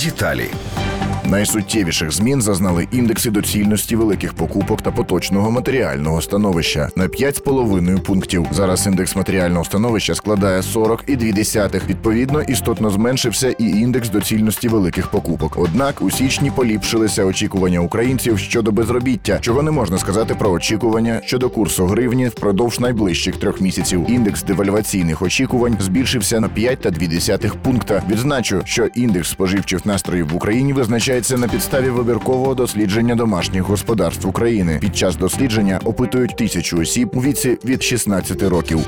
Деталі. Найсуттєвіших змін зазнали індекси доцільності великих покупок та поточного матеріального становища на 5,5 пунктів. Зараз індекс матеріального становища складає 40,2. Відповідно, істотно зменшився і індекс доцільності великих покупок. Однак у січні поліпшилися очікування українців щодо безробіття, чого не можна сказати про очікування щодо курсу гривні впродовж найближчих трьох місяців. Індекс девальваційних очікувань збільшився на 5,2 пункта. Відзначу, що індекс споживчих настроїв в Україні визначається на підставі вибіркового дослідження домашніх господарств України. Під час дослідження опитують тисячу осіб у віці від 16 років.